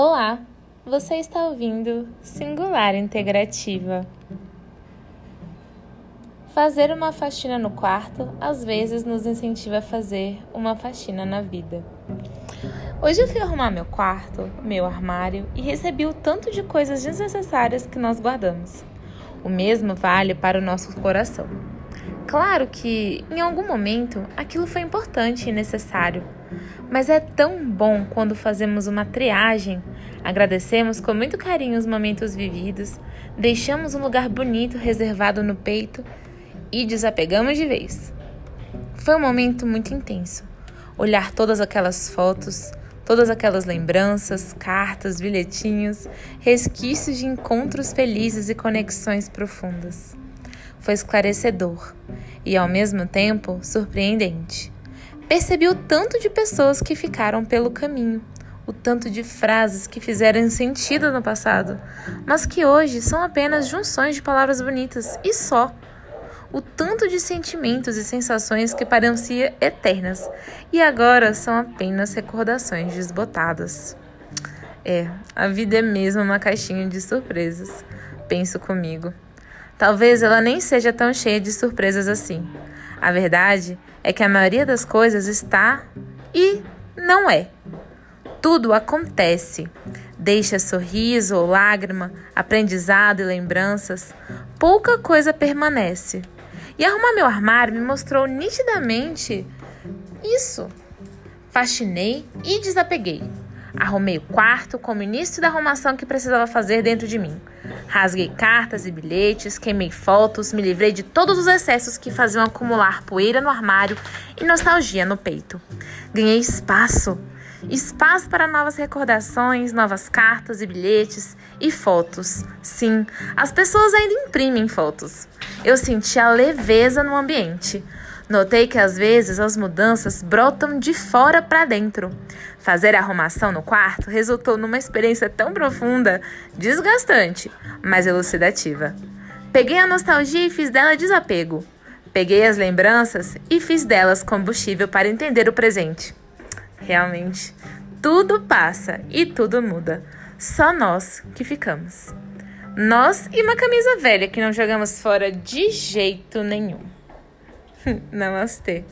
Olá, você está ouvindo Singular Integrativa. Fazer uma faxina no quarto às vezes nos incentiva a fazer uma faxina na vida. Hoje eu fui arrumar meu quarto, meu armário e recebi o tanto de coisas desnecessárias que nós guardamos. O mesmo vale para o nosso coração. Claro que, em algum momento, aquilo foi importante e necessário, mas é tão bom quando fazemos uma triagem, agradecemos com muito carinho os momentos vividos, deixamos um lugar bonito reservado no peito e desapegamos de vez. Foi um momento muito intenso. Olhar todas aquelas fotos, todas aquelas lembranças, cartas, bilhetinhos, resquícios de encontros felizes e conexões profundas foi esclarecedor e, ao mesmo tempo, surpreendente. Percebi o tanto de pessoas que ficaram pelo caminho, o tanto de frases que fizeram sentido no passado, mas que hoje são apenas junções de palavras bonitas e só. O tanto de sentimentos e sensações que pareciam eternas e agora são apenas recordações desbotadas. É, a vida é mesmo uma caixinha de surpresas, penso comigo. Talvez ela nem seja tão cheia de surpresas assim. A verdade é que a maioria das coisas está e não é. Tudo acontece. Deixa sorriso ou lágrima, aprendizado e lembranças. Pouca coisa permanece. E arrumar meu armário me mostrou nitidamente isso. Fascinei e desapeguei. Arrumei o quarto como início da arrumação que precisava fazer dentro de mim. Rasguei cartas e bilhetes, queimei fotos, me livrei de todos os excessos que faziam acumular poeira no armário e nostalgia no peito. Ganhei espaço. Espaço para novas recordações, novas cartas e bilhetes e fotos. Sim, as pessoas ainda imprimem fotos. Eu senti a leveza no ambiente. Notei que às vezes as mudanças brotam de fora para dentro. Fazer a arrumação no quarto resultou numa experiência tão profunda, desgastante, mas elucidativa. Peguei a nostalgia e fiz dela desapego. Peguei as lembranças e fiz delas combustível para entender o presente. Realmente, tudo passa e tudo muda. Só nós que ficamos. Nós e uma camisa velha que não jogamos fora de jeito nenhum. Namastê.